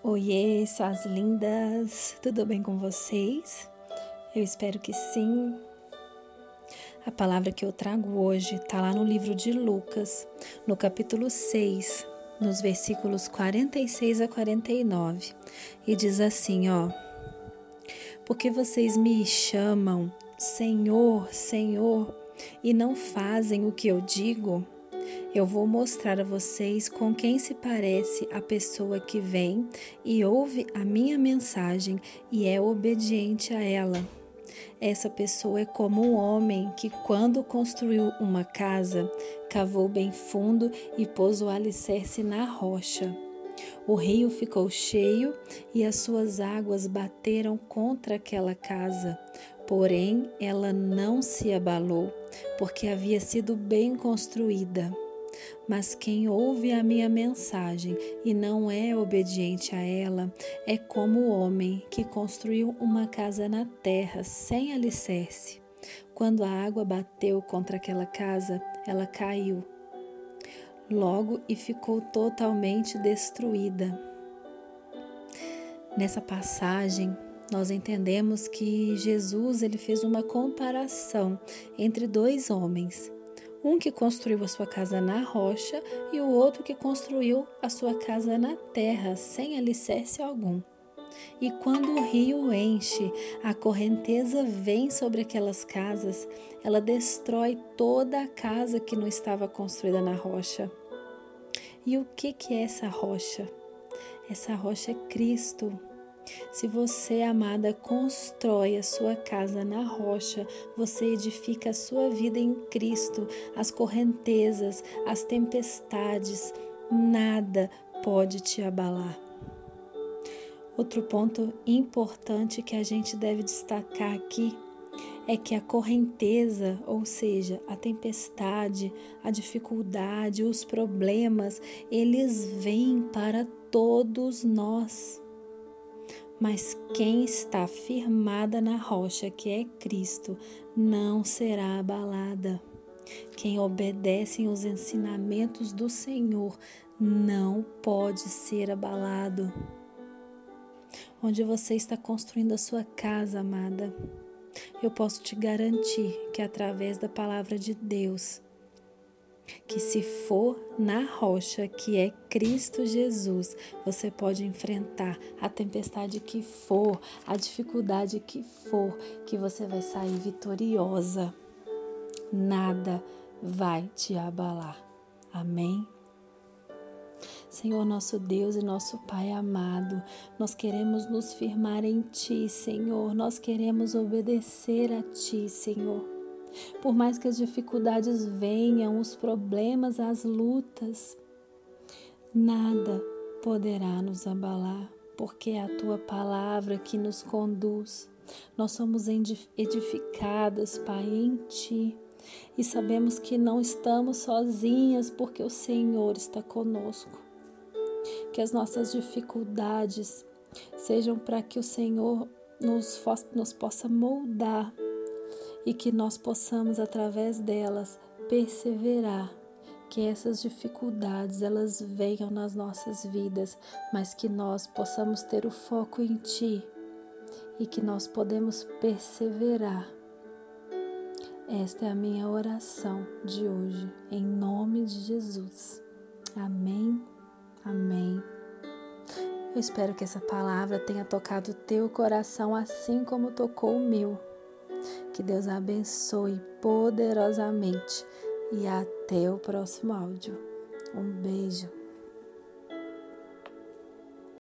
Oiê, suas lindas! Tudo bem com vocês? Eu espero que sim. A palavra que eu trago hoje está lá no livro de Lucas, no capítulo 6, nos versículos 46 a 49, e diz assim: ó. Porque vocês me chamam Senhor, Senhor, e não fazem o que eu digo? Eu vou mostrar a vocês com quem se parece a pessoa que vem e ouve a minha mensagem e é obediente a ela. Essa pessoa é como um homem que, quando construiu uma casa, cavou bem fundo e pôs o alicerce na rocha. O rio ficou cheio e as suas águas bateram contra aquela casa. Porém, ela não se abalou, porque havia sido bem construída. Mas quem ouve a minha mensagem e não é obediente a ela é como o homem que construiu uma casa na terra sem alicerce. Quando a água bateu contra aquela casa, ela caiu. Logo e ficou totalmente destruída. Nessa passagem, nós entendemos que Jesus ele fez uma comparação entre dois homens um que construiu a sua casa na rocha e o outro que construiu a sua casa na terra, sem alicerce algum. E quando o rio enche, a correnteza vem sobre aquelas casas, ela destrói toda a casa que não estava construída na rocha. E o que, que é essa rocha? Essa rocha é Cristo. Se você, amada, constrói a sua casa na rocha, você edifica a sua vida em Cristo, as correntezas, as tempestades, nada pode te abalar. Outro ponto importante que a gente deve destacar aqui é que a correnteza, ou seja, a tempestade, a dificuldade, os problemas, eles vêm para todos nós. Mas quem está firmada na rocha, que é Cristo, não será abalada. Quem obedece aos ensinamentos do Senhor não pode ser abalado. Onde você está construindo a sua casa, amada, eu posso te garantir que através da palavra de Deus, que se for na rocha que é Cristo Jesus, você pode enfrentar a tempestade que for, a dificuldade que for, que você vai sair vitoriosa. Nada vai te abalar. Amém? Senhor nosso Deus e nosso Pai amado, nós queremos nos firmar em Ti, Senhor, nós queremos obedecer a Ti, Senhor. Por mais que as dificuldades venham, os problemas, as lutas, nada poderá nos abalar, porque é a tua palavra que nos conduz. Nós somos edificadas, Pai, em ti. E sabemos que não estamos sozinhas, porque o Senhor está conosco. Que as nossas dificuldades sejam para que o Senhor nos, nos possa moldar e que nós possamos através delas perseverar que essas dificuldades elas venham nas nossas vidas, mas que nós possamos ter o foco em ti e que nós podemos perseverar. Esta é a minha oração de hoje, em nome de Jesus. Amém. Amém. Eu espero que essa palavra tenha tocado o teu coração assim como tocou o meu. Que Deus abençoe poderosamente e até o próximo áudio. Um beijo.